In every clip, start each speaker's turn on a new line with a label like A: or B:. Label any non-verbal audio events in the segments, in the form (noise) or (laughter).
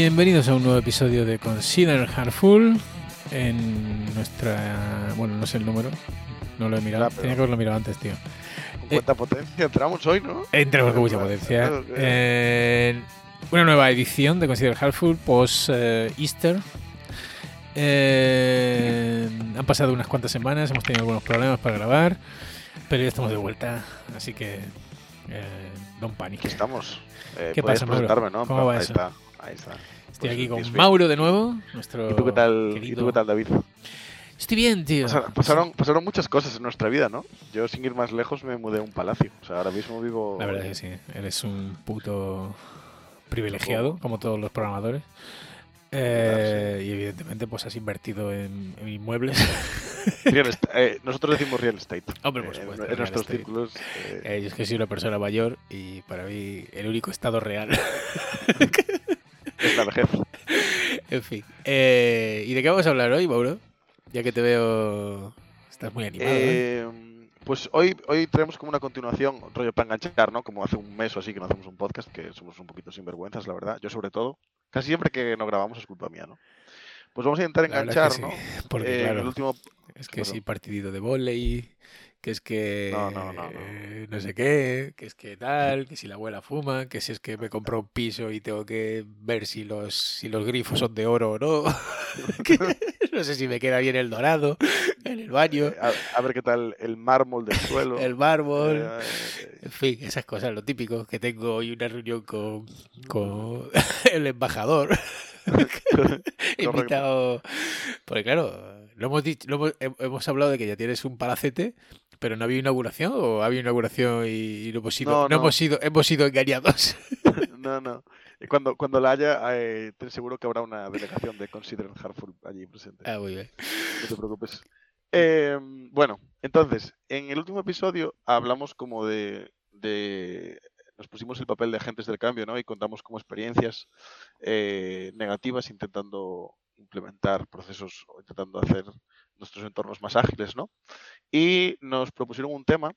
A: Bienvenidos a un nuevo episodio de Consider Hardful en nuestra... Bueno, no sé el número, no lo he mirado,
B: pero-
A: tenía que haberlo mirado antes, tío.
B: Con cuánta potencia entramos hoy, ¿no?
A: Entremos con mucha
B: Claro,
A: potencia. Eh, una nueva edición de Consider Hardful post eh, Easter. Eh, han pasado unas cuantas semanas, hemos tenido algunos problemas para grabar, pero ya estamos de vuelta, así que eh, don't panic.
B: Aquí estamos. Eh,
A: ¿Qué pasa, ¿Cómo va
B: ahí
A: eso?
B: está, ahí está.
A: Estoy
B: Pues,
A: aquí con
B: bien.
A: Mauro de nuevo, nuestro
B: ¿Y tú qué tal, ¿y
A: querido-
B: tú qué tal David?
A: Estoy bien, tío.
B: Pasaron, pasaron, pasaron muchas cosas en nuestra vida, ¿no? Yo, sin ir más lejos, me mudé a un palacio. O sea, ahora mismo vivo.
A: La verdad es que sí, eres un puto privilegiado, como todos los programadores. Eh, y evidentemente pues has invertido en, en inmuebles. (laughs)
B: Eh, nosotros decimos real estate.
A: Hombre, por
B: Eh,
A: supuesto,
B: En, nuestros
A: estate.
B: círculos. eh,
A: Eh, yo es que soy una persona mayor y para mí el único estado real. (laughs)
B: la vejez. (laughs)
A: en fin. Eh, ¿Y de qué vamos a hablar hoy, Mauro? Ya que te veo... Estás muy animado. ¿eh?
B: Eh, pues hoy, hoy traemos como una continuación, rollo para enganchar, ¿no? Como hace un mes o así que no hacemos un podcast, que somos un poquito sinvergüenzas, la verdad. Yo sobre todo. Casi siempre que no grabamos es culpa mía, ¿no? Pues vamos a intentar
A: verdad es
B: enganchar,
A: que sí,
B: ¿no? (laughs)
A: Porque
B: Eh,
A: claro,
B: el último
A: es que sí, partidito de volei, que es que
B: No, no, no, no.
A: no sé qué, que es que tal, que si la abuela fuma, que si es que me compró un piso y tengo que ver si los, si los grifos son de oro o no, (laughs) que no sé si me queda bien el dorado en el baño,
B: eh, a, a ver qué tal el mármol del suelo.
A: el mármol,
B: Eh, eh,
A: en fin, esas cosas, lo típico, que tengo hoy una reunión con, con (laughs) el embajador. (laughs) Invitado. Porque claro, lo hemos dicho, lo hemos, he- hemos hablado de que ya tienes un palacete, pero no había inauguración o había inauguración y, no hemos sido,
B: No,
A: no,
B: no.
A: hemos sido, hemos sido engañados. (laughs)
B: no, no. Cuando, cuando la haya, eh, ten seguro que habrá una delegación de Consider Hartford allí presente.
A: ah, muy bien.
B: No te preocupes. Eh, bueno, entonces, en el último episodio hablamos como de, de- Nos pusimos el papel de agentes del cambio, ¿no? Y contamos como experiencias eh, negativas intentando implementar procesos o intentando hacer nuestros entornos más ágiles, ¿no? Y nos propusieron un tema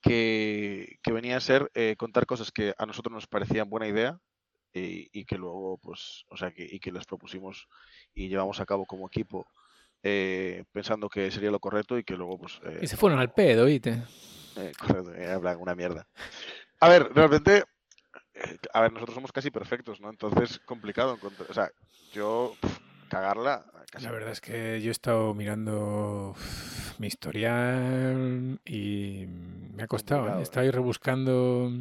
B: que, que venía a ser eh, contar cosas que a nosotros nos parecían buena idea y, y que luego, pues, o sea, que, y que les propusimos y llevamos a cabo como equipo eh, pensando que sería lo correcto y que luego, pues... eh,
A: Y se fueron al pedo,
B: eh, correcto, hablan una mierda. A ver, realmente, a ver, nosotros somos casi perfectos, ¿no? Entonces, complicado encontrar, o sea, yo, cagarla... Casi
A: La verdad es que yo he estado mirando mi historial y me ha costado, ¿eh? He estado ahí rebuscando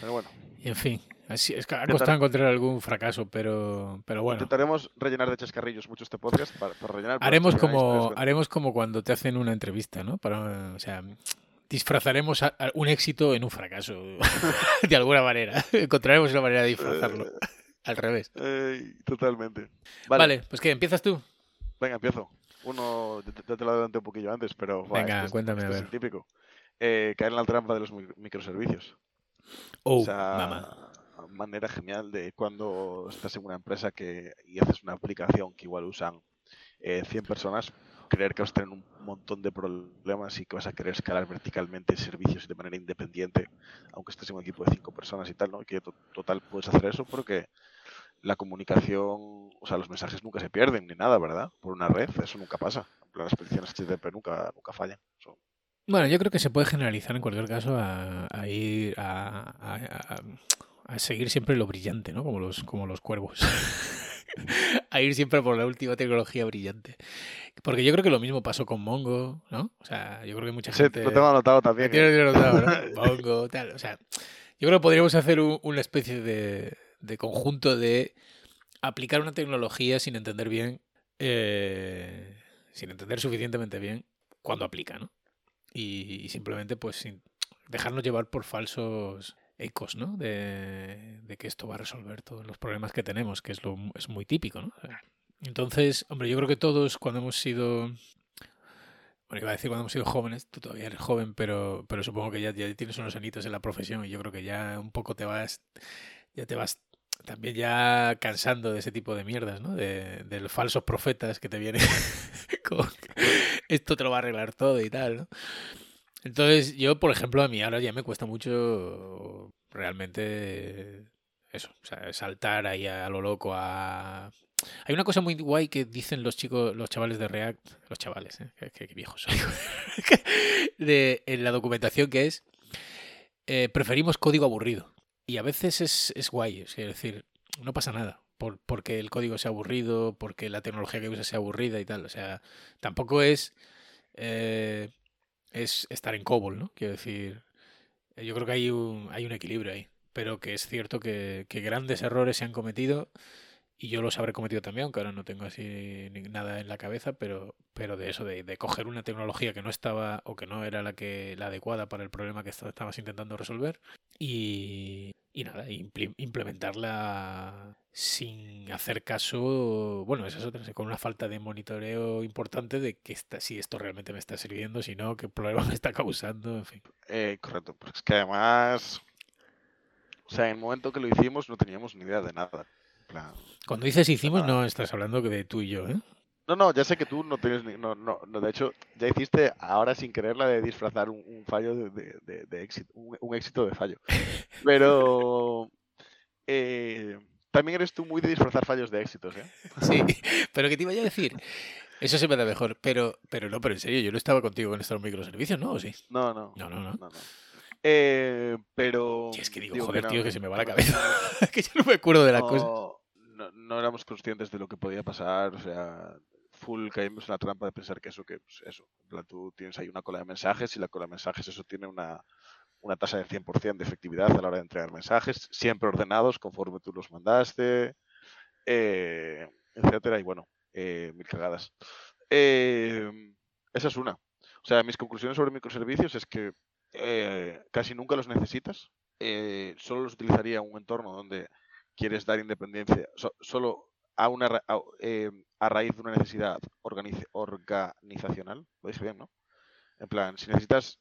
B: Pero bueno,
A: y en fin, así, es que ha costado encontrar algún fracaso, pero, pero bueno.
B: intentaremos rellenar de chascarrillos mucho este podcast para, para rellenar...
A: Haremos como, haremos como cuando te hacen una entrevista, ¿no? Para, o sea, disfrazaremos a- a un éxito en un fracaso, (laughs) de alguna manera. Encontraremos una manera de disfrazarlo. Al revés.
B: eh, totalmente.
A: Vale,
B: Vale,
A: pues ¿qué? ¿Empiezas tú?
B: venga, empiezo. Uno, ya te, lo adelanté un poquillo antes, pero...
A: Venga,
B: este es-
A: cuéntame, a
B: este es
A: ver.
B: el típico. Eh, caer en la trampa de los mi- microservicios.
A: Oh,
B: Esa
A: mamá.
B: manera genial de cuando estás en una empresa que, y haces una aplicación que igual usan eh, 100 personas, creer que vas a tener un montón de problemas y que vas a querer escalar verticalmente servicios de manera independiente, aunque estés en un equipo de 5 personas y tal, ¿no? Que to- total puedes hacer eso porque la comunicación, o sea, los mensajes nunca se pierden ni nada, ¿verdad? Por una red, eso nunca pasa. Las peticiones HTTP nunca, nunca fallan.
A: Bueno, yo creo que se puede generalizar en cualquier caso a, a ir a- a- a seguir siempre lo brillante, ¿no? Como los, como los cuervos. (laughs) (laughs) a ir siempre por la última tecnología brillante. Porque yo creo que lo mismo pasó con Mongo, ¿no? O sea, yo creo que mucha
B: Sí,
A: gente...
B: lo tengo anotado también.
A: Tienes
B: ¿eh?
A: anotado, ¿no? (laughs) Mongo, tal. O sea, yo creo que podríamos hacer un- una especie de, de conjunto de aplicar una tecnología sin entender bien, eh, sin entender suficientemente bien cuando aplica, ¿no? Y, y simplemente, pues, sin dejarnos llevar por falsos ecos, ¿no? De, de que esto va a resolver todos los problemas que tenemos, que es, lo, es muy típico, ¿no? Entonces, hombre, yo creo que todos cuando hemos sido bueno, iba a decir cuando hemos sido jóvenes, tú todavía eres joven, pero, pero supongo que ya, ya tienes unos añitos en la profesión y yo creo que ya un poco te vas, ya te vas también ya cansando de ese tipo de mierdas, ¿no? De, de los falsos profetas que te vienen (laughs) con esto te lo va a arreglar todo y tal, ¿no? Entonces, yo, por ejemplo, a mí ahora ya me cuesta mucho realmente eso, o sea, saltar ahí a lo loco a... Hay una cosa muy guay que dicen los chicos, los chavales de React, los chavales, ¿eh? qué, viejos soy, (laughs) de, en la documentación que es, eh, preferimos código aburrido. Y a veces es, es guay, es decir, no pasa nada por, porque el código sea aburrido, porque la tecnología que usa sea aburrida y tal. O sea, tampoco es, eh, es estar en COBOL, ¿no? Quiero decir, yo creo que hay un, hay un equilibrio ahí pero que es cierto que, grandes errores se han cometido y yo los habré cometido también, aunque ahora no tengo así nada en la cabeza, pero, pero de eso, de, coger una tecnología que no estaba o que no era la que la adecuada para el problema que estabas intentando resolver y, y nada, implementarla sin hacer caso, bueno, eso es otra, con una falta de monitoreo importante de que si esto realmente me está sirviendo, si no, qué problema (laughs) me está causando, en fin.
B: Eh, correcto, porque es que además o sea, en el momento que lo hicimos no teníamos ni idea de nada.
A: Cuando dices hicimos, no estás hablando de tú y yo, ¿eh?
B: No, no, ya sé que tú no tienes ni. No, no, de hecho, ya hiciste ahora sin querer la de disfrazar un, fallo de, éxito, un, éxito de fallo. (laughs) Pero. Eh, también eres tú muy de disfrazar fallos de éxitos, ¿eh?
A: Sí, pero ¿qué te iba a decir? Eso se me da mejor, pero, pero no, pero en serio, yo no estaba contigo con estos microservicios, ¿no? ¿O sí?
B: No, no.
A: No, no, no. no, no.
B: Eh, pero.
A: es que digo, joder, tío, que se me va la cabeza. (laughs) que yo no me acuerdo de la cosa.
B: No, éramos conscientes de lo que podía pasar. O sea, full caímos en la trampa de pensar que eso, que pues, eso. En tú tienes ahí una cola de mensajes y la cola de mensajes, eso tiene una, una tasa de 100% de efectividad a la hora de entregar mensajes, siempre ordenados conforme tú los mandaste, eh, etcétera. Y bueno, eh, mil cagadas. Eh, esa es una. O sea, mis conclusiones sobre microservicios es que eh, casi nunca los necesitas. Eh, solo los utilizaría en un entorno donde quieres dar independencia, solo a, una, eh, a, raíz de una necesidad organizacional. Lo dije bien, ¿no? En plan, si necesitas,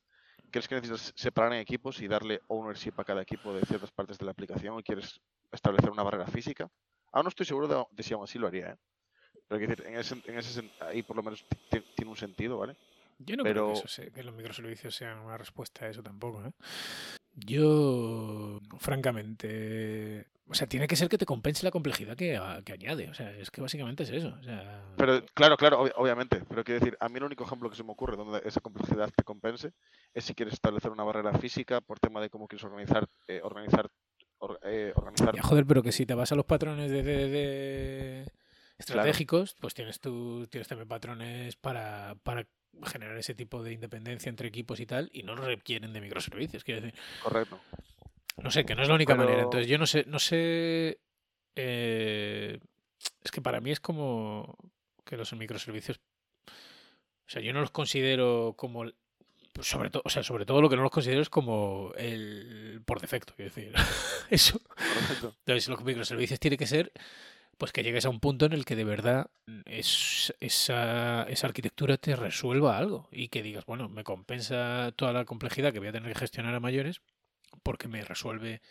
B: crees que necesitas separar en equipos y darle ownership a cada equipo de ciertas partes de la aplicación y quieres establecer una barrera física, aún no estoy seguro de, si aún así lo haría, ¿eh? Pero decir, en ese, en ese, ahí por lo menos tiene un sentido, ¿vale?
A: Yo no creo que, los microservicios sean una respuesta a eso tampoco. ¿eh? Yo, francamente, o sea, tiene que ser que te compense la complejidad que, añade. O sea, es que básicamente es eso.
B: Pero, claro, claro, obviamente. Pero quiero decir, a mí el único ejemplo que se me ocurre donde esa complejidad te compense es si quieres establecer una barrera física por tema de cómo quieres organizar, eh, organizar, eh, organizar.
A: joder, pero que si te vas a los patrones de, estratégicos, pues tienes tú, tienes también patrones para, para generar ese tipo de independencia entre equipos y tal, y no requieren de microservicios, quiero decir.
B: Correcto.
A: No sé, que no es la única manera. Entonces, yo no sé, no sé. Eh, es que para mí es como que los microservicios. O sea, yo no los considero como. Pues sobre todo, o sea, sobre todo lo que no los considero es como el por defecto, quiero decir. (laughs) Eso. Entonces, los microservicios tiene que ser pues que llegues a un punto en el que de verdad es, esa, esa, arquitectura te resuelva algo y que digas, bueno, me compensa toda la complejidad que voy a tener que gestionar a mayores porque me resuelve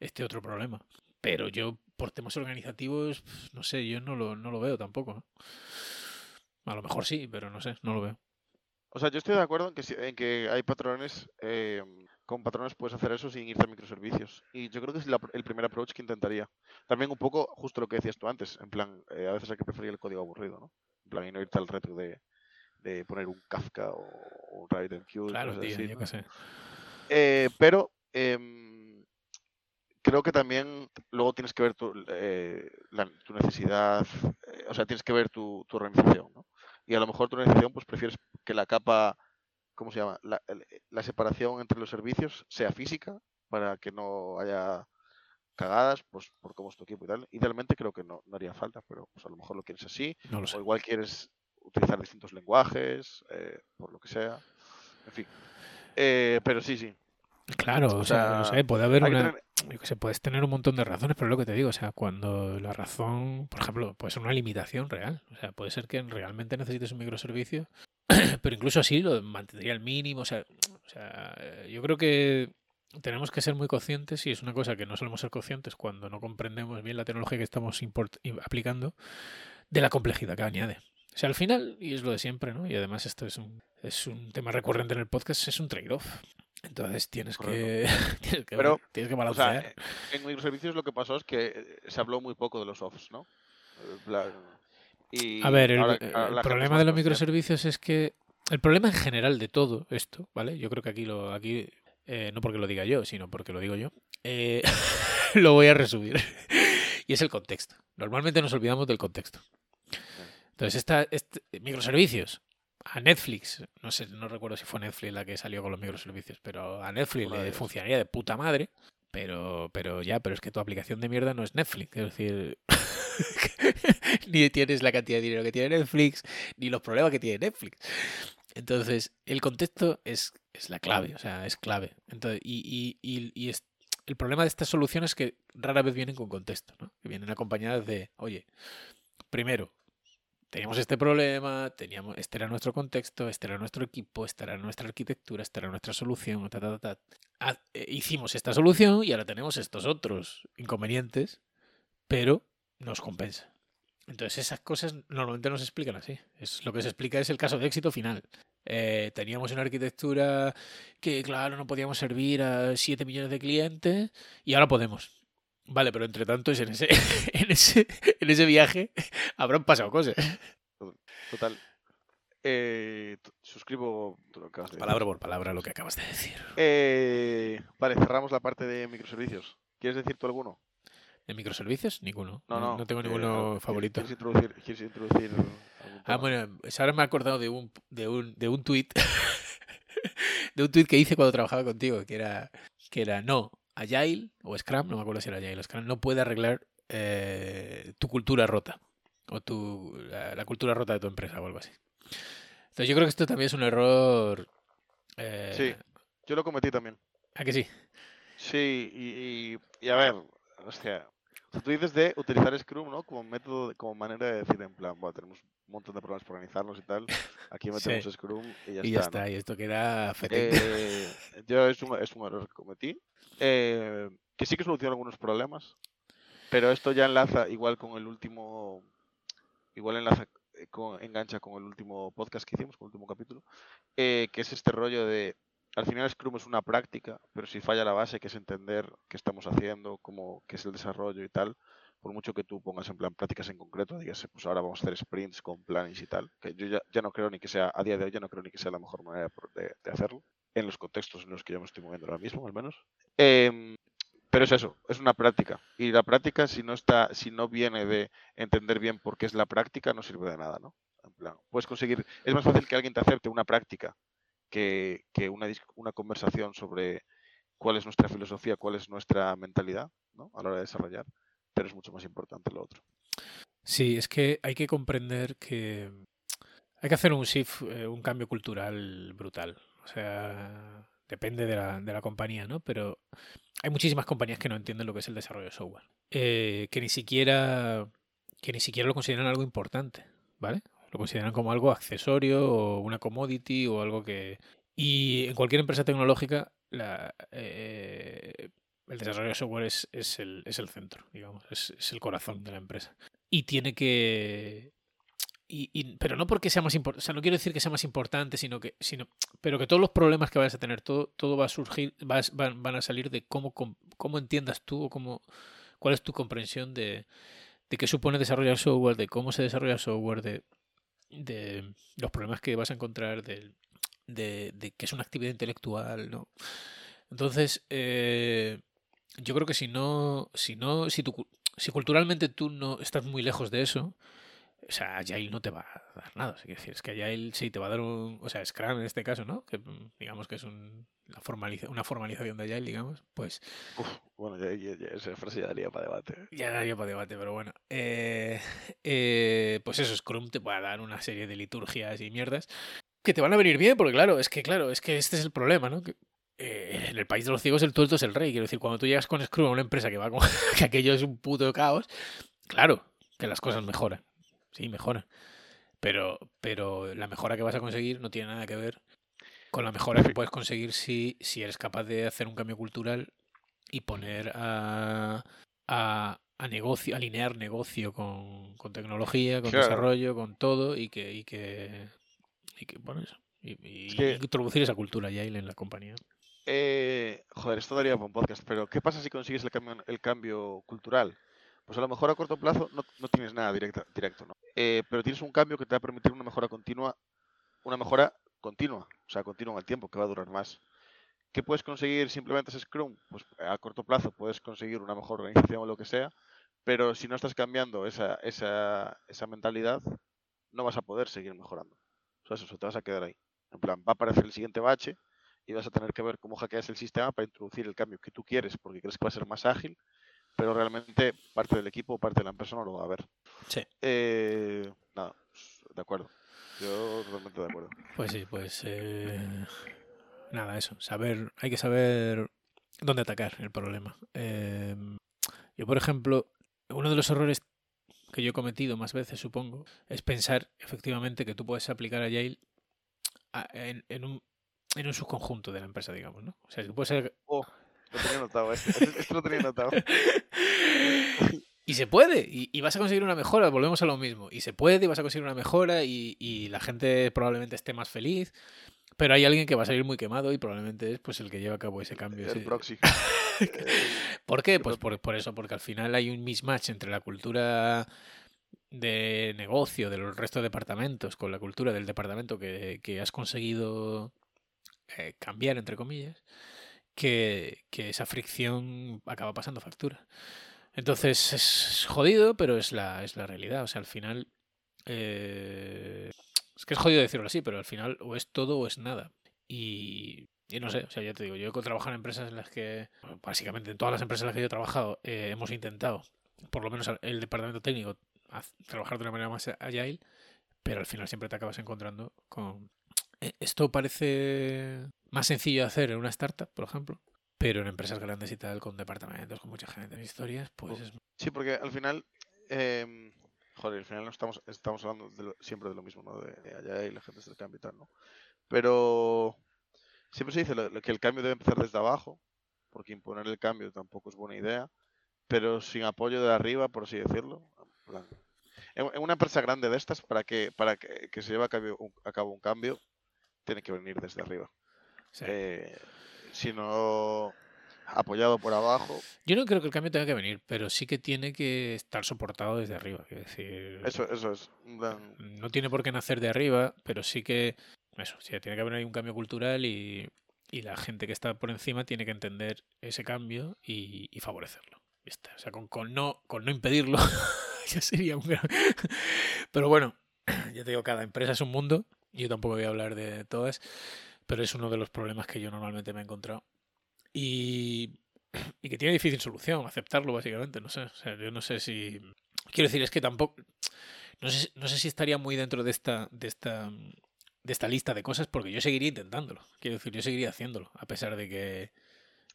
A: este otro problema. Pero yo, por temas organizativos, no sé, yo no lo, no lo veo tampoco. A lo mejor sí, pero no sé, no lo veo.
B: O sea, yo estoy de acuerdo en que, en que hay patrones eh, con patrones puedes hacer eso sin irte a microservicios. Y yo creo que es el primer approach que intentaría. También un poco justo lo que decías tú antes, en plan, eh, a veces hay que preferir el código aburrido, ¿no? En plan, y no irte al reto de, poner un Kafka o un RabbitMQ.
A: Claro, tío, yo qué sé.
B: Eh, pero em, creo que también luego tienes que ver tu, eh, tu necesidad, o sea, tienes que ver tu, tu organización, ¿no? Y a lo mejor tu organización, pues prefieres que la capa ¿cómo se llama? La, la, separación entre los servicios sea física para que no haya cagadas pues, por cómo es tu equipo y tal. Idealmente creo que no, no haría falta, pero pues, a lo mejor lo quieres así.
A: No lo
B: O igual quieres utilizar distintos lenguajes, eh, por lo que sea. En fin. Eh, pero sí, sí.
A: Claro, o, sea, no sé, puede haber una... Yo que sé, puedes tener un montón de razones, pero lo que te digo, o sea, cuando la razón, por ejemplo, puede ser una limitación real. O sea, puede ser que realmente necesites un microservicio pero incluso así lo mantendría al mínimo. O sea, o sea, yo creo que tenemos que ser muy conscientes, y es una cosa que no solemos ser conscientes cuando no comprendemos bien la tecnología que estamos aplicando, de la complejidad que añade. O sea, al final, y es lo de siempre, ¿no? Y además esto es un, es un tema recurrente en el podcast, es un trade-off. Entonces tienes que, (laughs) tienes que,
B: Pero,
A: tienes que
B: O
A: balancear.
B: sea, en microservicios lo que pasó es que eh, se habló muy poco de los offs, ¿no? Plan, Y
A: A ver, el,
B: ahora-
A: el
B: ahora la es
A: problema de los microservicios es que el problema en general de todo esto, ¿vale? Yo creo que aquí lo aquí eh, no porque lo diga yo, sino porque lo digo yo, eh, (laughs) lo voy a resumir. (laughs) y es el contexto. Normalmente nos olvidamos del contexto. Entonces, esta, este, microservicios a Netflix, no sé, no recuerdo si fue Netflix la que salió con los microservicios, pero a Netflix le funcionaría de puta madre. Pero, pero ya, pero es que tu aplicación de mierda no es Netflix. Es decir, (laughs) ni tienes la cantidad de dinero que tiene Netflix, ni los problemas que tiene Netflix. Entonces, el contexto es, es la clave, o sea, es clave. Entonces, y, y, y, es- el problema de estas soluciones es que rara vez vienen con contexto, ¿no? Que vienen acompañadas de, oye, primero, teníamos este problema, teníamos, este era nuestro contexto, este era nuestro equipo, esta era nuestra arquitectura, esta era nuestra solución, ta, ta, ta. Haz- eh, hicimos esta solución y ahora tenemos estos otros inconvenientes, pero nos compensa. Entonces esas cosas normalmente no se explican así. Es, lo que se explica es el caso de éxito final. Eh, teníamos una arquitectura que, claro, no podíamos servir a 7 millones de clientes y ahora podemos. Vale, pero entre tanto en ese, (laughs) en ese, en ese viaje (laughs) habrán pasado cosas.
B: Total. Eh, suscribo lo acabas de.
A: Palabra por palabra lo que acabas de decir.
B: Eh, vale, cerramos la parte de microservicios. ¿Quieres decir tú alguno?
A: ¿De microservicios? Ninguno.
B: No, no.
A: tengo
B: eh,
A: ninguno
B: ¿quieres-
A: favorito.
B: ¿Quieres introducir, quieres introducir algún
A: Ah, bueno, pues ahora me he acordado de un, de un, de un tuit. (laughs) de un tuit que hice cuando trabajaba contigo, que era, que era no, Agile o Scrum, no me acuerdo si era Agile o Scrum, no puede arreglar eh, tu cultura rota. O tu, la, la cultura rota de tu empresa o algo así. Entonces yo creo que esto también es un error. eh,
B: Sí. Yo lo cometí también.
A: ¿A que sí?
B: Sí, y, y- y a ver, hostia. O sea, tú dices de utilizar Scrum, ¿no? Como método, de- como manera de decir, en plan, bueno, tenemos un montón de problemas por organizarnos y tal. Aquí (laughs) metemos
A: Sí.
B: Scrum y ya
A: y ya
B: está. ¿no?
A: está, y esto queda.
B: Eh, yo es un, es un error que cometí. eh, que sí que soluciona algunos problemas. Pero esto ya enlaza igual con el último. Igual enlaza eh, con, engancha con el último podcast que hicimos, con el último capítulo. eh, que es este rollo de. Al final Scrum es una práctica, pero si falla la base, que es entender qué estamos haciendo, cómo, qué es el desarrollo y tal, por mucho que tú pongas en plan prácticas en concreto, digas, pues ahora vamos a hacer sprints con planes y tal, que yo ya, no creo ni que sea, a día de hoy ya no creo ni que sea la mejor manera de, hacerlo, en los contextos en los que yo me estoy moviendo ahora mismo, al menos. Em, pero es eso, es una práctica. Y la práctica, si no está, si no viene de entender bien por qué es la práctica, no sirve de nada, ¿no? Plan, puedes conseguir, es más fácil que alguien te acepte una práctica que, una, una conversación sobre cuál es nuestra filosofía, cuál es nuestra mentalidad, ¿no? A la hora de desarrollar, pero es mucho más importante lo otro.
A: Sí, es que hay que comprender que hay que hacer un shift, eh, un cambio cultural brutal. O sea, depende de la, de la compañía, ¿no? Pero hay muchísimas compañías que no entienden lo que es el desarrollo de software. Eh, que ni siquiera que ni siquiera lo consideran algo importante, ¿vale? Lo consideran como algo accesorio o una commodity o algo que... Y en cualquier empresa tecnológica eh, el desarrollo de software es, es, el, es el centro, digamos, es, es el corazón de la empresa. Y tiene que... Y, y- pero no porque sea más importante, o sea, no quiero decir que sea más importante, sino que, sino, pero que todos los problemas que vayas a tener, todo, todo va a surgir, vas- van, van a salir de cómo, cómo entiendas tú o cómo, cuál es tu comprensión de, de qué supone desarrollar software, de cómo se desarrolla software, de, de los problemas que vas a encontrar, de, de que es una actividad intelectual, ¿no? Entonces, eh, yo creo que si no, si no, si, tu, si culturalmente tú no estás muy lejos de eso, o sea, Agile no te va a dar nada. Es decir, es que Agile sí te va a dar un. O sea, Scrum en este caso, ¿no? Que mm, digamos que es un, la formaliza- una formalización de Agile, digamos. Pues
B: Uf, bueno, ya, ya- ya esa frase ya daría para debate.
A: ya daría para debate, pero bueno. Eh, eh, pues eso, Scrum te puede dar una serie de liturgias y mierdas que te van a venir bien, porque claro, es que claro, es que este es el problema, ¿no? Que, eh, en el país de los ciegos el tuerto es el rey. Quiero decir, cuando tú llegas con Scrum a una empresa que va con (laughs) que aquello es un puto caos, claro, que las cosas mejoran. Sí, mejoran. Pero, pero la mejora que vas a conseguir no tiene nada que ver con la mejora que puedes conseguir si, si eres capaz de hacer un cambio cultural y poner a, a, a negocio, alinear negocio con, con tecnología, con
B: Claro.
A: desarrollo, con todo y que, y que, y que bueno, eso. Y, introducir esa cultura agile en la compañía.
B: eh, joder, esto daría para un podcast, pero ¿qué pasa si consigues el cambio, el cambio cultural? Pues a lo mejor a corto plazo no, tienes nada directa, directo, ¿no? Eh, pero tienes un cambio que te va a permitir una mejora continua, una mejora continua, o sea, continua en el tiempo, que va a durar más. ¿Qué puedes conseguir simplemente ese Scrum? Pues a corto plazo puedes conseguir una mejor organización o lo que sea, pero si no estás cambiando esa mentalidad, no vas a poder seguir mejorando. O sea, eso, te vas a quedar ahí. En plan, va a aparecer el siguiente bache y vas a tener que ver cómo hackeas el sistema para introducir el cambio que tú quieres porque crees que va a ser más ágil, pero realmente parte del equipo o parte de la empresa no lo va a ver.
A: Sí.
B: Eh, nada, de acuerdo. Yo totalmente de acuerdo.
A: Pues sí, pues eh, nada, eso. Saber, hay que saber dónde atacar el problema. Eh, yo, por ejemplo, uno de los errores que yo he cometido más veces, supongo, es pensar efectivamente que tú puedes aplicar a Yale a- en, en un, en un subconjunto de la empresa, digamos, ¿no? O sea, tú puedes ser...
B: Oh, lo tenía notado, este, este- este lo tenía notado. (laughs)
A: Y se puede, y, y vas a conseguir una mejora, volvemos a lo mismo. Y se puede, y vas a conseguir una mejora, y, y la gente probablemente esté más feliz. Pero hay alguien que va a salir muy quemado y probablemente es pues el que lleva a cabo ese cambio.
B: El
A: ese-
B: proxy. (laughs)
A: ¿Por qué? Pues por, por eso, porque al final hay un mismatch entre la cultura de negocio del resto de departamentos con la cultura del departamento que, que has conseguido eh, cambiar, entre comillas, que, que esa fricción acaba pasando factura. Entonces es jodido, pero es la, es la realidad. O sea, al final... eh, es que es jodido decirlo así, pero al final o es todo o es nada. Y, y no sé, o sea, ya te digo, yo he trabajado en empresas en las que, básicamente en todas las empresas en las que yo he trabajado, eh, hemos intentado, por lo menos el departamento técnico, trabajar de una manera más agile, pero al final siempre te acabas encontrando con... eh, Esto parece más sencillo de hacer en una startup, por ejemplo, pero en empresas grandes y tal, con departamentos, con mucha gente en historias, pues es...
B: Sí, porque al final, em, joder, al final no estamos, estamos hablando de lo- siempre de lo mismo, ¿no? De, allá y la gente se cambia y tal, ¿no? Pero siempre se dice lo- lo que el cambio debe empezar desde abajo, porque imponer el cambio tampoco es buena idea, pero sin apoyo de arriba, por así decirlo. en una empresa grande de estas, para que, para que, que se lleve a un, a cabo un cambio, tiene que venir desde arriba.
A: Sea,
B: Eh, si no apoyado por abajo,
A: Yo no creo que el cambio tenga que venir, pero sí que tiene que estar soportado desde arriba. Quiero decir,
B: eso, eso es.
A: no tiene por qué nacer de arriba, pero sí que eso, sí, tiene que haber ahí un cambio cultural y, y la gente que está por encima tiene que entender ese cambio y, y favorecerlo. Está. O sea, con, con no, con no impedirlo (laughs) ya sería un gran... (laughs) Pero bueno, (clears throat) ya te digo, cada empresa es un mundo. Yo tampoco voy a hablar de todas, pero es uno de los problemas que yo normalmente me he encontrado. Y, (clears throat) y que tiene difícil solución, aceptarlo básicamente. No sé, o sea, yo no sé si... Quiero decir, es que tampoco... No sé, no sé si estaría muy dentro de esta, de esta de esta lista de cosas porque yo seguiría intentándolo. Quiero decir, yo seguiría haciéndolo, a pesar de que,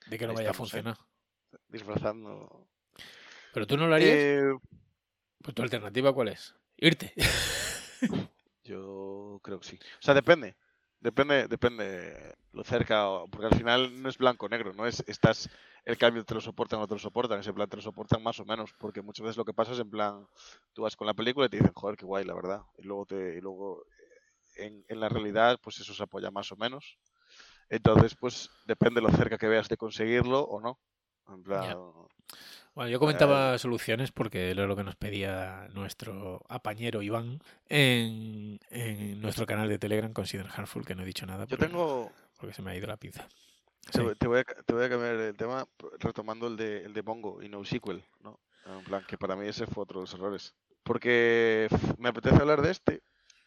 A: de que no vaya a funcionar.
B: disfrazando.
A: Pero tú no lo harías.
B: Eh,
A: Pues tu alternativa cuál es? Irte. (laughs)
B: yo creo que sí. O sea, depende. Depende, depende lo cerca, porque al final no es blanco o negro, no es estás el cambio te lo soportan o no te lo soportan, ese plan te lo soportan más o menos, porque muchas veces lo que pasa es en plan, tú vas con la película y te dicen, joder, qué guay, la verdad, y luego te, y luego eh, en, en la realidad, pues eso se apoya más o menos. Entonces, pues depende lo cerca que veas de conseguirlo o no. En plan,
A: Bueno, yo comentaba soluciones porque era lo que nos pedía nuestro apañero Iván en, en nuestro canal de Telegram Consider Harmful, que no he dicho nada
B: yo
A: porque,
B: tengo,
A: porque se me ha ido la pinza.
B: Te,
A: Sí.
B: voy- te voy a, ca- te voy a cambiar el tema retomando el de, el de Mongo y NoSQL, ¿no? En plan, que para mí ese fue otro de los errores. Porque me apetece hablar de este,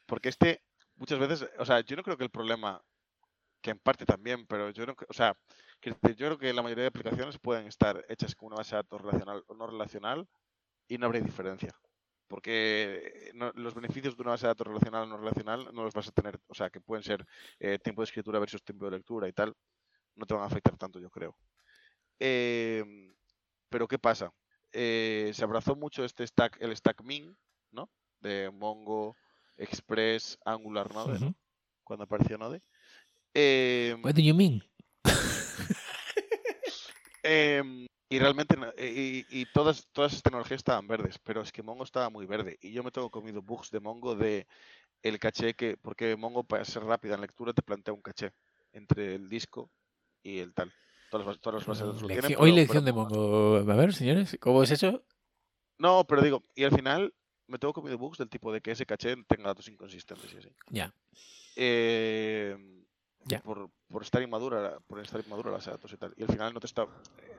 B: porque este muchas veces, o sea, yo no creo que el problema, que en parte también, pero yo no, cre- o sea, que yo creo que la mayoría de aplicaciones pueden estar hechas con una base de datos relacional o no relacional y no habría diferencia. Porque no- los beneficios de una base de datos relacional o no relacional no los vas a tener, o sea, que pueden ser eh, tiempo de escritura versus tiempo de lectura y tal, no te van a afectar tanto, yo creo. Em, pero ¿qué pasa? Eh, se abrazó mucho este stack, el stack min, ¿no? De Mongo, Express, Angular, Node, ¿no? Cuando apareció Node. Em,
A: What do you mean?
B: Em, y realmente, no- y, y todas, todas esas tecnologías estaban verdes, pero es que Mongo estaba muy verde. Y yo me tengo comido bugs de Mongo de el caché que, porque Mongo para ser rápida en lectura te plantea un caché entre el disco y el tal. Todas las, todas las bases lo tienen.
A: Lección- hoy
B: pero-
A: lección de Mongo. A ver, señores, ¿cómo es eso?
B: No, pero digo, y al final me tengo comido bugs del tipo de que ese caché tenga datos inconsistentes y así.
A: Ya.
B: Eh, Por, por estar inmadura, por estar inmadura la base de datos y tal. Y al final no te está,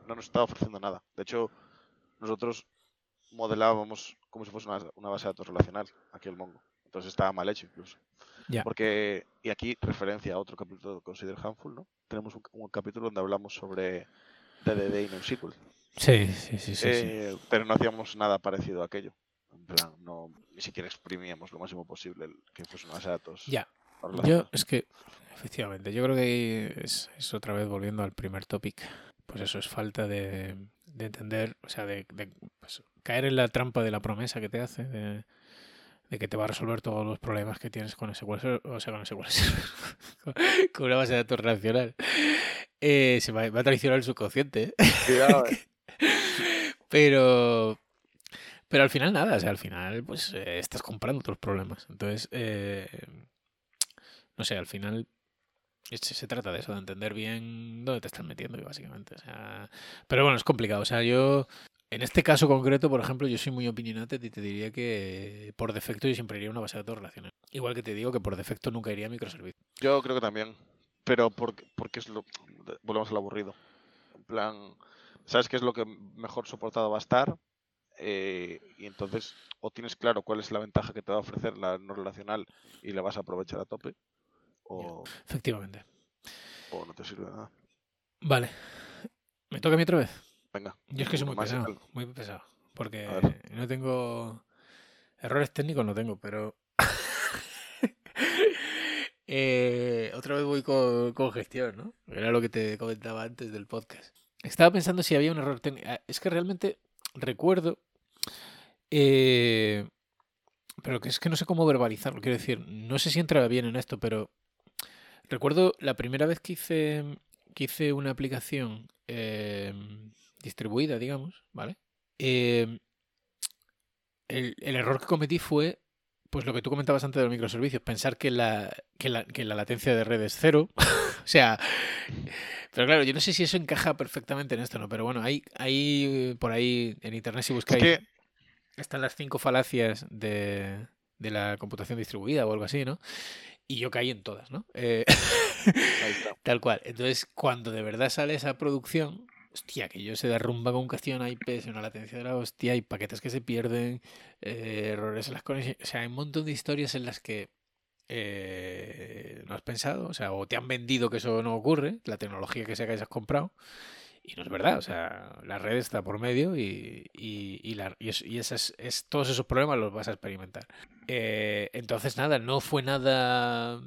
B: no nos está ofreciendo nada. De hecho, nosotros modelábamos como si fuese una, una base de datos relacional aquí el Mongo. Entonces estaba mal hecho incluso. Porque, y aquí referencia a otro capítulo de Consider Handful, ¿no? Tenemos un, un capítulo donde hablamos sobre DDD y NoSQL.
A: Sí, sí, sí, sí. sí.
B: Eh, pero no hacíamos nada parecido a aquello. En plan, no, ni siquiera exprimíamos lo máximo posible el- que fuese una base de datos.
A: Ya. Yo, es que, efectivamente, yo creo que es, es otra vez volviendo al primer topic. Pues eso es falta de, de entender, o sea, de, de, pues, caer en la trampa de la promesa que te hace, de, de que te va a resolver todos los problemas que tienes con SQL Server, o sea, con SQL Server, con, con una base de datos relacional. Eh, se va, va a traicionar el subconsciente. ¿eh?
B: Cuidado, eh. (laughs)
A: Pero. Pero al final nada, o sea, al final pues eh, estás comprando otros problemas. Entonces, eh, no sé, al final se trata de eso, de entender bien dónde te estás metiendo, básicamente. O sea, pero bueno, es complicado. O sea, yo, en este caso concreto, por ejemplo, yo soy muy opinionante y te diría que por defecto yo siempre iría a una base de datos relacional. Igual que te digo que por defecto nunca iría a microservicios.
B: Yo creo que también. Pero porque, porque es lo. Volvemos al aburrido. En plan, ¿sabes qué es lo que mejor soportado va a estar? Eh, y entonces, o tienes claro cuál es la ventaja que te va a ofrecer la no relacional y la vas a aprovechar a tope, o,
A: Efectivamente.
B: o no te sirve de nada.
A: Vale. ¿Me toca a mí otra vez?
B: Venga.
A: Yo es que soy muy pesado, muy pesado. Porque no tengo. Errores técnicos no tengo, pero. (laughs) Eh, otra vez voy con, con gestión, ¿no? Era lo que te comentaba antes del podcast. Estaba pensando si había un error técnico. Ah, Es que realmente recuerdo. eh, pero que es que no sé cómo verbalizarlo. Quiero decir, no sé si entra bien en esto, pero. Recuerdo la primera vez que hice, que hice una aplicación eh, distribuida, digamos, ¿vale? Eh, el, el error que cometí fue, pues lo que tú comentabas antes de los microservicios, pensar que la, que la, que la latencia de red es cero. (laughs) o sea, pero claro, yo no sé si eso encaja perfectamente en esto, ¿no? Pero bueno, hay, hay por ahí en internet si
B: Es
A: buscáis,
B: que,
A: están las cinco falacias de, de la computación distribuida o algo así, ¿no? Y yo caí en todas, ¿no? Eh,
B: ahí está. (laughs)
A: Tal cual. Entonces, cuando de verdad sale esa producción, hostia, que yo se derrumba con un castillo en IPs, una latencia de la hostia, hay paquetes que se pierden, eh, errores en las conexiones. O sea, hay un montón de historias en las que eh, no has pensado, o sea, o te han vendido que eso no ocurre, la tecnología que sea que hayas comprado. Y no es verdad, o sea, la red está por medio y, y, y, la- y es- y es, todos esos problemas los vas a experimentar. Eh, entonces, nada, no fue nada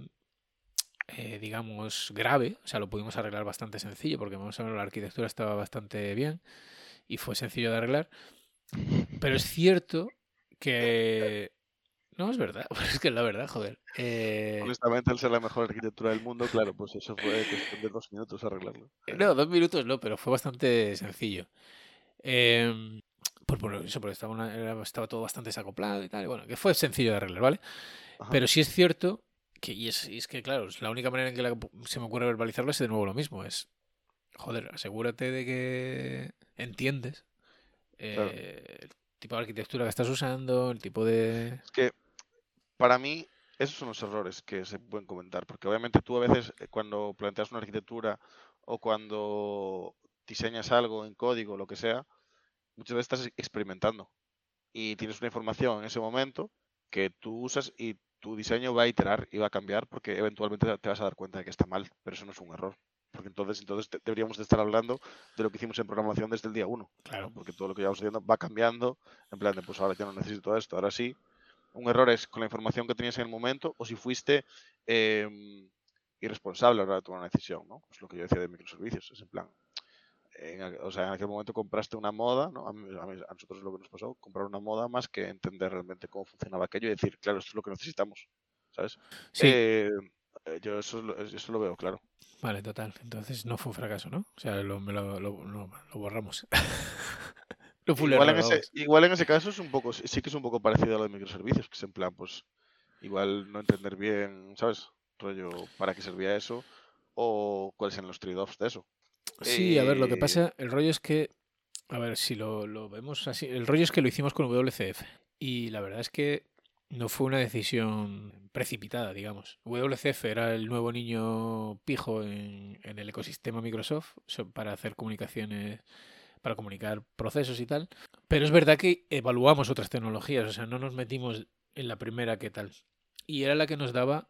A: eh, digamos, grave. O sea, lo pudimos arreglar bastante sencillo porque más o menos la arquitectura estaba bastante bien y fue sencillo de arreglar. Pero es cierto que... No, es verdad. (laughs) Es que es la verdad, joder. Eh,
B: Honestamente, al ser la mejor arquitectura del mundo, claro, pues eso fue cuestión de dos minutos arreglarlo.
A: No, dos minutos no, pero fue bastante sencillo. Eh, por, por eso, porque estaba, una- era- estaba todo bastante desacoplado y tal. y bueno, que fue sencillo de arreglar, ¿vale?
B: Ajá.
A: Pero sí es cierto que, y es, y es que, claro, es la única manera en que la- se me ocurre verbalizarlo es de nuevo lo mismo. Es, joder, asegúrate de que entiendes eh,
B: Claro.
A: el tipo de arquitectura que estás usando, el tipo de...
B: Es que para mí esos son los errores que se pueden comentar, porque obviamente tú a veces eh, cuando planteas una arquitectura o cuando diseñas algo en código, lo que sea, muchas veces estás experimentando y tienes una información en ese momento que tú usas y tu diseño va a iterar y va a cambiar porque eventualmente te vas a dar cuenta de que está mal, pero eso no es un error. Porque entonces, entonces deberíamos de estar hablando de lo que hicimos en programación desde el día uno.
A: Claro.
B: Porque todo lo que llevamos haciendo va cambiando, en plan de, pues ahora ya no necesito esto, ahora sí. Un error es con la información que tenías en el momento o si fuiste eh, irresponsable a la hora de tomar una decisión, ¿no? Pues lo que yo decía de microservicios, es en plan, en, o sea, en aquel momento compraste una moda, ¿no? A, mí- a mí- a nosotros lo que nos pasó, comprar una moda más que entender realmente cómo funcionaba aquello y decir, claro, esto es lo que necesitamos, ¿sabes?
A: Sí,
B: Eh, yo eso, eso lo veo claro.
A: vale, total. Entonces no fue un fracaso, ¿no? O sea, lo, me lo, lo- lo- lo borramos. (laughs)
B: Igual en, ese, igual en ese caso es un poco, sí que es un poco parecido a lo de microservicios, que es en plan, pues, igual no entender bien, ¿sabes? Rollo, para qué servía eso, o cuáles son los trade-offs de eso.
A: Sí, a ver, lo que
B: Eh,
A: pasa, el rollo es que, a ver, si lo, lo vemos así, el rollo es que lo hicimos con WCF y la verdad es que no fue una decisión precipitada, digamos. WCF era el nuevo niño pijo en, en el ecosistema Microsoft so- para hacer comunicaciones, para comunicar procesos y tal, pero es verdad que evaluamos otras tecnologías, o sea, no nos metimos en la primera que tal. Y era la que nos daba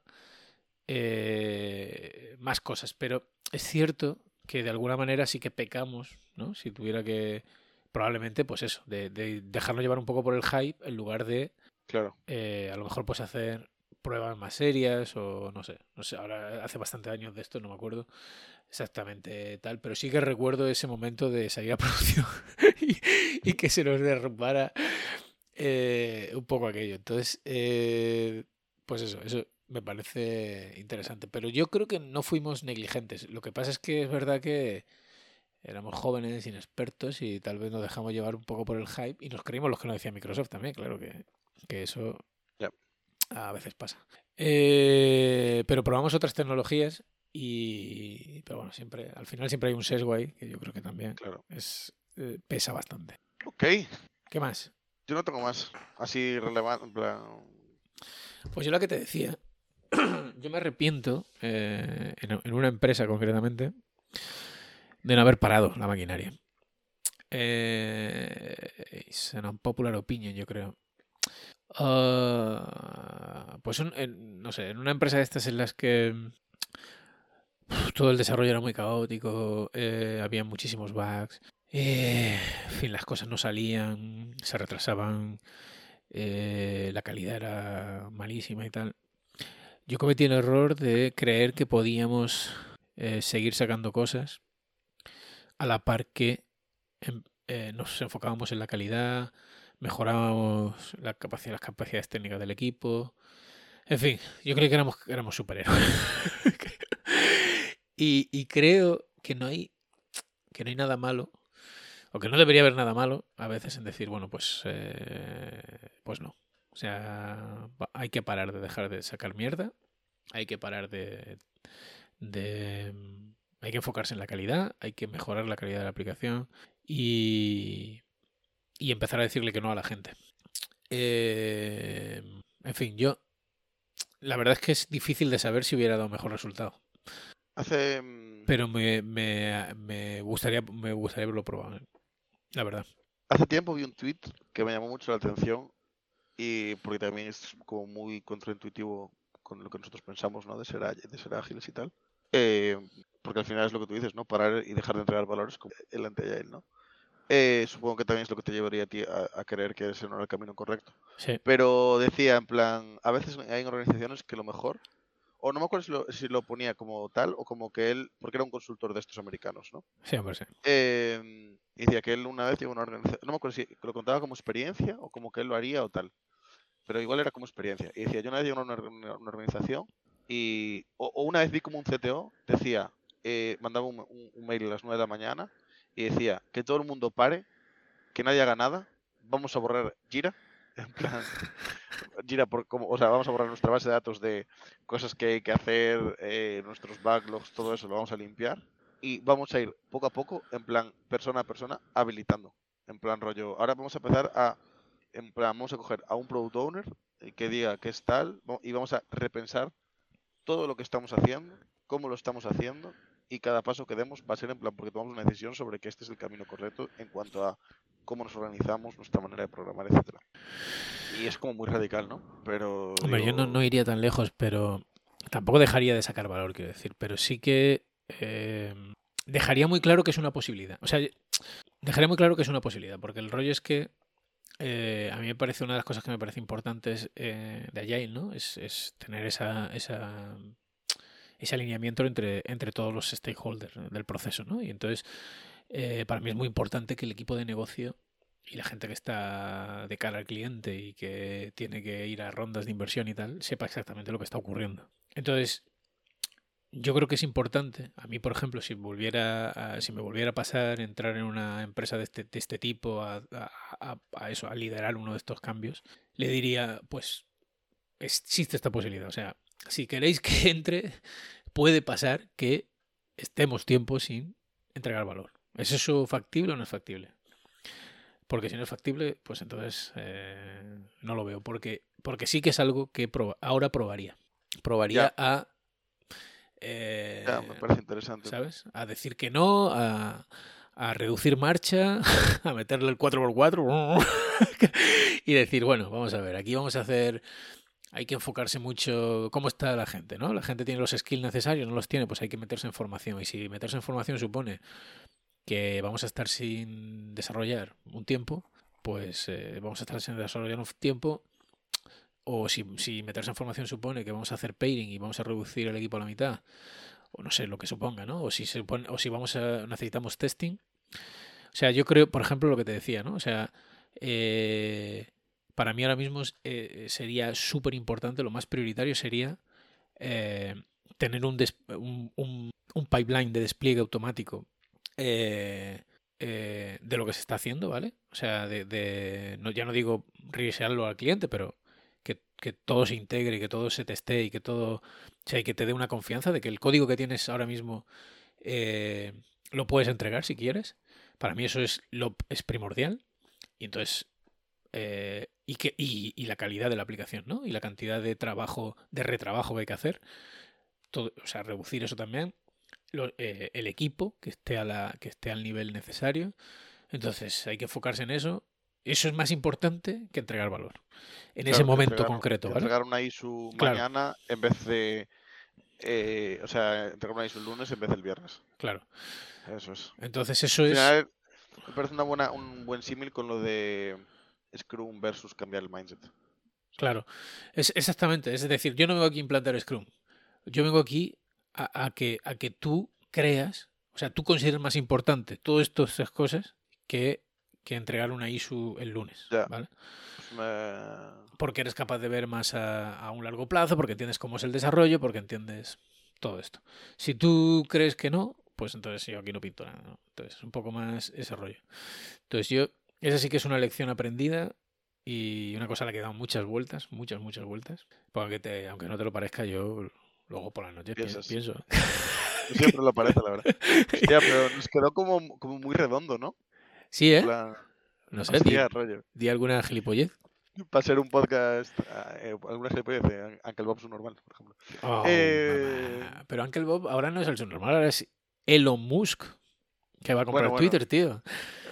A: eh, más cosas, pero es cierto que de alguna manera sí que pecamos, ¿no? Si tuviera que, probablemente, pues eso, de, de dejarnos llevar un poco por el hype en lugar de
B: Claro.
A: eh, a lo mejor pues hacer pruebas más serias o no sé, no sé, ahora hace bastante años de esto, no me acuerdo exactamente tal, pero sí que recuerdo ese momento de salir a (laughs) producción y, que se nos derrumbara eh, un poco aquello. Entonces, eh, pues eso, eso me parece interesante. Pero yo creo que no fuimos negligentes. Lo que pasa es que es verdad que éramos jóvenes, inexpertos y tal vez nos dejamos llevar un poco por el hype y nos creímos los que nos decía Microsoft también, claro que, que eso. A veces pasa. Eh, pero probamos otras tecnologías y, pero bueno, siempre, al final siempre hay un sesgo ahí que yo creo que también
B: Claro.
A: es, eh, pesa bastante.
B: Ok.
A: ¿Qué más?
B: Yo no tengo más. Así relevante.
A: Pues yo lo que te decía, (clears throat) yo me arrepiento eh, en, en una empresa concretamente de no haber parado la maquinaria. Eh, es una popular opinion, yo creo. Ah, pues no sé, en una empresa de estas en las que uf, todo el desarrollo era muy caótico, eh, había muchísimos bugs, eh, en fin, las cosas no salían, se retrasaban, eh, la calidad era malísima y tal. Yo cometí el error de creer que podíamos seguir sacando cosas a la par que em- nos enfocábamos en la calidad, mejorábamos la capacidad, las capacidades técnicas del equipo. En fin, yo creo que éramos, éramos superhéroes. (laughs) y, creo que no hay que no hay nada malo, o que no debería haber nada malo a veces en decir, bueno, pues, eh, pues no. O sea, hay que parar de dejar de sacar mierda, hay que parar de, hay que enfocarse en la calidad, hay que mejorar la calidad de la aplicación y, y empezar a decirle que no a la gente. Eh, en fin, yo la verdad es que es difícil de saber si hubiera dado mejor resultado,
B: Hace.
A: pero me, me, me gustaría me gustaría haberlo probado, ¿eh? la verdad.
B: Hace tiempo vi un tweet que me llamó mucho la atención y porque también es como muy contraintuitivo con lo que nosotros pensamos, ¿no? De ser, de ser ágiles y tal. Eh, porque al final es lo que tú dices, ¿no? Parar y dejar de entregar valores como el anti-agile, ¿no? Eh, supongo que también es lo que te llevaría a ti a, a creer que ese no era el camino correcto.
A: Sí,
B: Pero decía, en plan, a veces hay organizaciones que lo mejor, o no me acuerdo si lo, si lo ponía como tal o como que él, porque era un consultor de estos americanos, ¿no?
A: sí, hombre, sí.
B: Eh, y decía que él una vez llegó a una organización, no me acuerdo si lo contaba como experiencia o como que él lo haría o tal, pero igual era como experiencia. Y decía, yo una vez llegué a una, una- una organización y, o, o una vez vi como un CTO decía, eh, mandaba un, un- un mail a las 9 de la mañana y decía, que todo el mundo pare, que nadie haga nada, vamos a borrar Gira, en plan, (laughs) Gira, por, como, o sea, vamos a borrar nuestra base de datos de cosas que hay que hacer, eh, nuestros backlogs, todo eso lo vamos a limpiar y vamos a ir poco a poco, en plan persona a persona, habilitando. En plan rollo, ahora vamos a empezar a, en plan, vamos a coger a un product owner eh, que diga que es tal y vamos a repensar todo lo que estamos haciendo, cómo lo estamos haciendo y cada paso que demos va a ser en plan porque tomamos una decisión sobre que este es el camino correcto en cuanto a cómo nos organizamos, nuestra manera de programar, etcétera. Y es como muy radical, ¿no? Pero
A: Hombre, yo no,
B: digo,
A: no iría tan lejos, pero tampoco dejaría de sacar valor, quiero decir, pero sí que eh, dejaría muy claro que es una posibilidad. O sea, dejaría muy claro que es una posibilidad, porque el rollo es que eh, a mí me parece una de las cosas que me parece importantes eh, de Agile, ¿no? Es, es tener esa, esa, ese alineamiento entre, entre todos los stakeholders del proceso, ¿no? Y entonces, eh, para mí es muy importante que el equipo de negocio y la gente que está de cara al cliente y que tiene que ir a rondas de inversión y tal, sepa exactamente lo que está ocurriendo. Entonces, yo creo que es importante. A mí, por ejemplo, si volviera si me volviera a pasar entrar en una empresa de este, este tipo a, a- a- a liderar uno de estos cambios, le diría, pues existe esta posibilidad. O sea, si queréis que (laughs) entre, puede pasar que estemos tiempo sin entregar valor. ¿Es eso factible o no es factible? Porque si no es factible, pues entonces eh, no lo veo. Porque, porque sí que es algo que proba- ahora probaría. Probaría a. eh,
B: Ya, me parece interesante.
A: ¿Sabes? A decir que no, a, a reducir marcha, (laughs) a meterle el 4x4 (laughs) y decir, bueno, vamos a ver, aquí vamos a hacer. Hay que enfocarse mucho cómo está la gente, ¿no? La gente tiene los skills necesarios, no los tiene, pues hay que meterse en formación. Y si meterse en formación supone que vamos a estar sin desarrollar un tiempo, pues eh, vamos a estar sin desarrollar un tiempo. O si, si meterse en formación supone que vamos a hacer pairing y vamos a reducir el equipo a la mitad, o no sé lo que suponga, ¿no? O si supone- o si vamos a necesitamos testing. O sea, yo creo, por ejemplo, lo que te decía, ¿no? O sea, eh, para mí ahora mismo eh, sería súper importante, lo más prioritario sería eh, tener un, un, pipeline de despliegue automático eh, de lo que se está haciendo, ¿vale? O sea, de, ya no digo revisearlo al cliente, pero que, que todo se integre, que todo se teste y que todo, o sea, y que te dé una confianza de que el código que tienes ahora mismo lo puedes entregar si quieres. Para mí eso es, lo, es primordial. Y entonces, eh, y, que, y, y la calidad de la aplicación, ¿no? Y la cantidad de trabajo, de retrabajo que hay que hacer. Todo, o sea, reducir eso también. Lo- eh, el equipo que esté, a la, que esté al nivel necesario. Entonces, hay que enfocarse en eso. Eso es más importante que entregar valor. En ese
B: Claro,
A: momento
B: entregar-
A: concreto, ¿vale?
B: Entregar una ISU
A: Claro.
B: mañana en vez de. eh, o sea, entregar una ISU el lunes en vez del viernes.
A: Claro.
B: Eso es.
A: Entonces, eso es.
B: final, me parece una buena, un buen símil con lo de Scrum versus cambiar el mindset.
A: Claro, es exactamente. Es decir, yo no vengo aquí a implantar Scrum. Yo vengo aquí a, a que, a que tú creas, o sea, tú consideres más importante todas estas cosas que, que entregar una ISU el lunes.
B: Ya.
A: ¿vale?
B: Pues me-
A: Porque eres capaz de ver más a, a un largo plazo, porque entiendes cómo es el desarrollo, porque entiendes todo esto. Si tú crees que no, pues entonces yo aquí no pinto nada. ¿no? Entonces, un poco más ese rollo. Entonces, yo, esa sí que es una lección aprendida y una cosa a la que he dado muchas vueltas, muchas, muchas vueltas. Porque te, aunque no te lo parezca, yo luego por la noche pi-
B: Piensas.
A: pienso.
B: Siempre lo parece, la verdad. Hostia, pero nos quedó como, como muy redondo, ¿no?
A: Sí, ¿eh?
B: plan,
A: No sé, di,
B: hostia, rollo.
A: di alguna gilipollez.
B: Para ser un podcast, eh, alguna gilipollez de Uncle Bob's normal, por ejemplo.
A: Oh,
B: Eh.
A: Pero Uncle Bob ahora no es el subnormal, ahora es Elon Musk. Que va a comprar
B: Bueno, bueno.
A: Twitter, tío.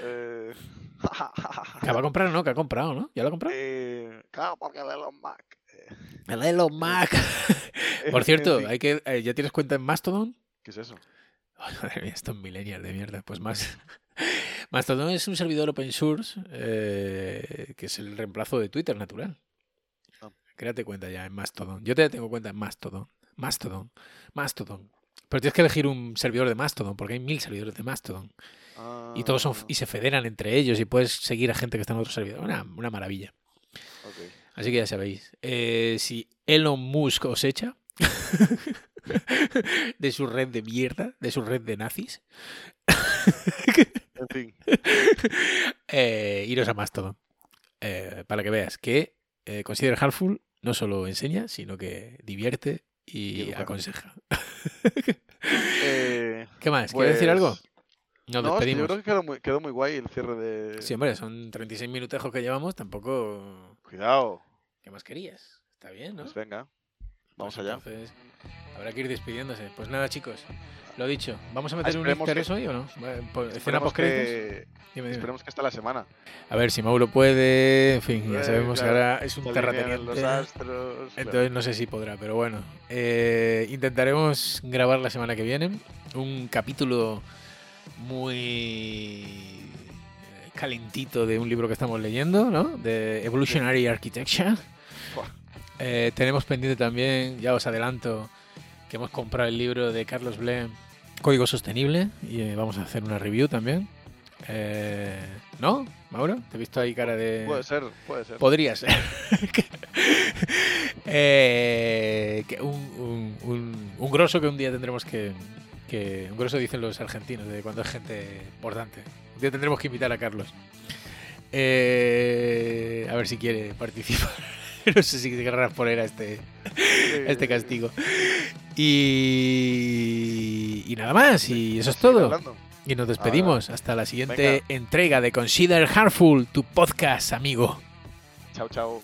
B: Eh, (laughs)
A: Que va a comprar, no, que ha comprado, ¿no? ¿Ya lo ha comprado?
B: eh, claro, porque de Elon eh,
A: El Elon Musk. (laughs) Por cierto, hay que, eh, ¿ya tienes cuenta en Mastodon?
B: ¿Qué es eso? (laughs)
A: Ay, madre mía, estos millennials de mierda. Pues más. Mastodon es un servidor open source eh, que es el reemplazo de Twitter natural.
B: Ah.
A: Créate cuenta ya en Mastodon. Yo te tengo cuenta en Mastodon. Mastodon. Mastodon. Pero tienes que elegir un servidor de Mastodon porque hay mil servidores de Mastodon. Y todos son
B: Ah,
A: y se federan entre ellos y puedes seguir a gente que está en otro servidor. Una, una maravilla. Así que ya sabéis. eh, si Elon Musk os echa (laughs) de su red de mierda, de su red de nazis,
B: En fin, (laughs)
A: eh, iros a Mastodon. Eh, para que veas que Consider Helpful no solo enseña, sino que divierte
B: Y
A: aconseja.
B: eh, (laughs)
A: ¿Qué más? ¿Quieres decir algo?
B: pues,
A: Nos
B: no, es que yo
A: despedimos.
B: creo que quedó muy, quedó muy guay el cierre de.
A: Sí, hombre, son 36 minutejos que llevamos, tampoco...
B: Cuidado.
A: ¿Qué más querías? Está bien, ¿no?
B: Pues venga, vamos
A: Pues
B: allá.
A: Entonces, habrá que ir despidiéndose. Pues nada, chicos. Lo dicho, ¿vamos a meter un
B: esperemos
A: interés
B: que-
A: hoy o no? Vale, po- Escena
B: Esperemos que,
A: Dime, dime.
B: esperemos que esta la semana.
A: A ver si Mauro puede. En fin, ya sabemos que ahora es un terrateniente.
B: los astros. claro.
A: Entonces no sé si podrá, pero bueno. Eh, intentaremos grabar la semana que viene un capítulo muy calentito de un libro que estamos leyendo, ¿no? De Evolutionary Architecture. Eh, tenemos pendiente también, ya os adelanto, que hemos comprado el libro de Carlos Blem, Código Sostenible, y eh, vamos a hacer una review también. Eh, ¿No, Mauro? Te he visto ahí cara de...
B: Puede ser, puede ser.
A: Podría ser. (laughs) Eh, que un, un, un, un grosso que un día tendremos que, que. Un grosso dicen los argentinos, de cuando es gente importante. Un día tendremos que invitar a Carlos. Eh, a ver si quiere participar. (laughs) (laughs) no sé si querrás a este, a este castigo. Y Y, nada más, y eso es todo. Y nos despedimos hasta la siguiente entrega de Consider Harmful, tu podcast, amigo.
B: Chao, chao.